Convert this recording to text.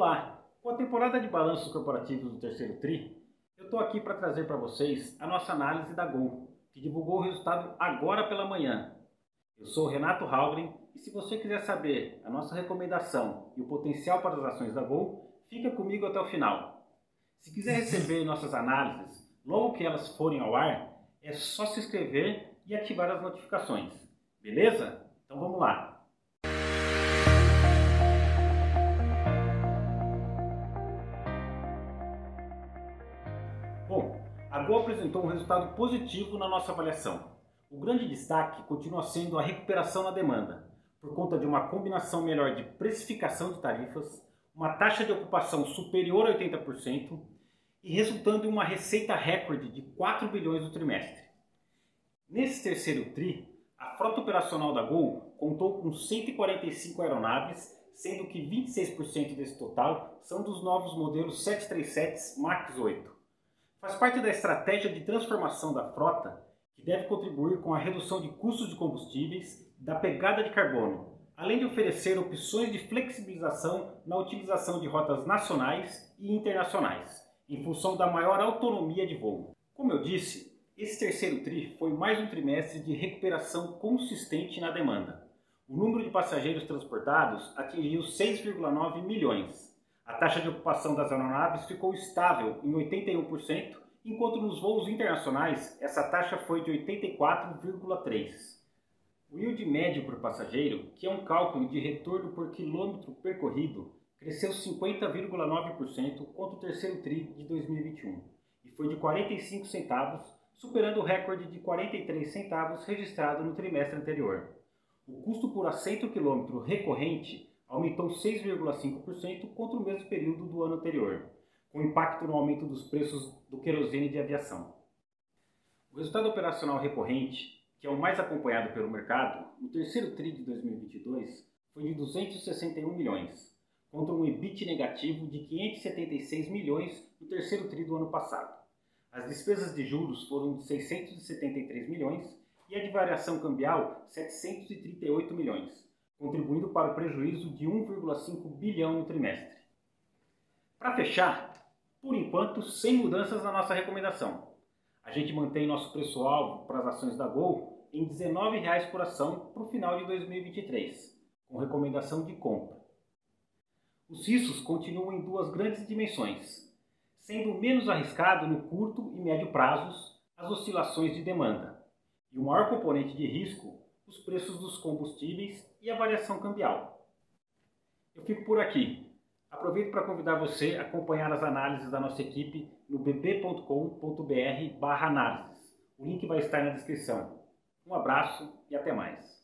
Olá! Com a temporada de balanços corporativos do terceiro TRI, eu estou aqui para trazer para vocês a nossa análise da Gol, que divulgou o resultado agora pela manhã. Eu sou Renato Halgren e se você quiser saber a nossa recomendação e o potencial para as ações da Gol, fica comigo até o final. Se quiser receber nossas análises logo que elas forem ao ar, é só se inscrever e ativar as notificações. Beleza? Então vamos lá! Bom, a Gol apresentou um resultado positivo na nossa avaliação. O grande destaque continua sendo a recuperação na demanda, por conta de uma combinação melhor de precificação de tarifas, uma taxa de ocupação superior a 80% e resultando em uma receita recorde de 4 bilhões no trimestre. Nesse terceiro TRI, a frota operacional da Gol contou com 145 aeronaves, sendo que 26% desse total são dos novos modelos 737 MAX 8. Faz parte da estratégia de transformação da frota que deve contribuir com a redução de custos de combustíveis e da pegada de carbono, além de oferecer opções de flexibilização na utilização de rotas nacionais e internacionais, em função da maior autonomia de voo. Como eu disse, esse terceiro TRI foi mais um trimestre de recuperação consistente na demanda. O número de passageiros transportados atingiu 6,9 milhões, a taxa de ocupação das aeronaves ficou estável em 81%, enquanto nos voos internacionais essa taxa foi de 84,3%. O yield médio por passageiro, que é um cálculo de retorno por quilômetro percorrido, cresceu 50,9% contra o terceiro TRI de 2021 e foi de 45 centavos, superando o recorde de 43 centavos registrado no trimestre anterior. O custo por assento quilômetro recorrente aumentou 6,5% contra o mesmo período do ano anterior, com impacto no aumento dos preços do querosene de aviação. O resultado operacional recorrente, que é o mais acompanhado pelo mercado, no terceiro TRI de 2022 foi de 261 milhões, contra um EBIT negativo de 576 milhões no terceiro TRI do ano passado. As despesas de juros foram de 673 milhões e a de variação cambial 738 milhões, contribuindo para o prejuízo de 1,5 bilhão no trimestre. Para fechar, por enquanto, sem mudanças na nossa recomendação. A gente mantém nosso preço-alvo para as ações da Gol em R$ 19,00 por ação para o final de 2023, com recomendação de compra. Os riscos continuam em duas grandes dimensões, sendo menos arriscado no curto e médio prazos as oscilações de demanda, e o maior componente de risco os preços dos combustíveis e a variação cambial. Eu fico por aqui. Aproveito para convidar você a acompanhar as análises da nossa equipe no bb.com.br/análises. O link vai estar na descrição. Um abraço e até mais.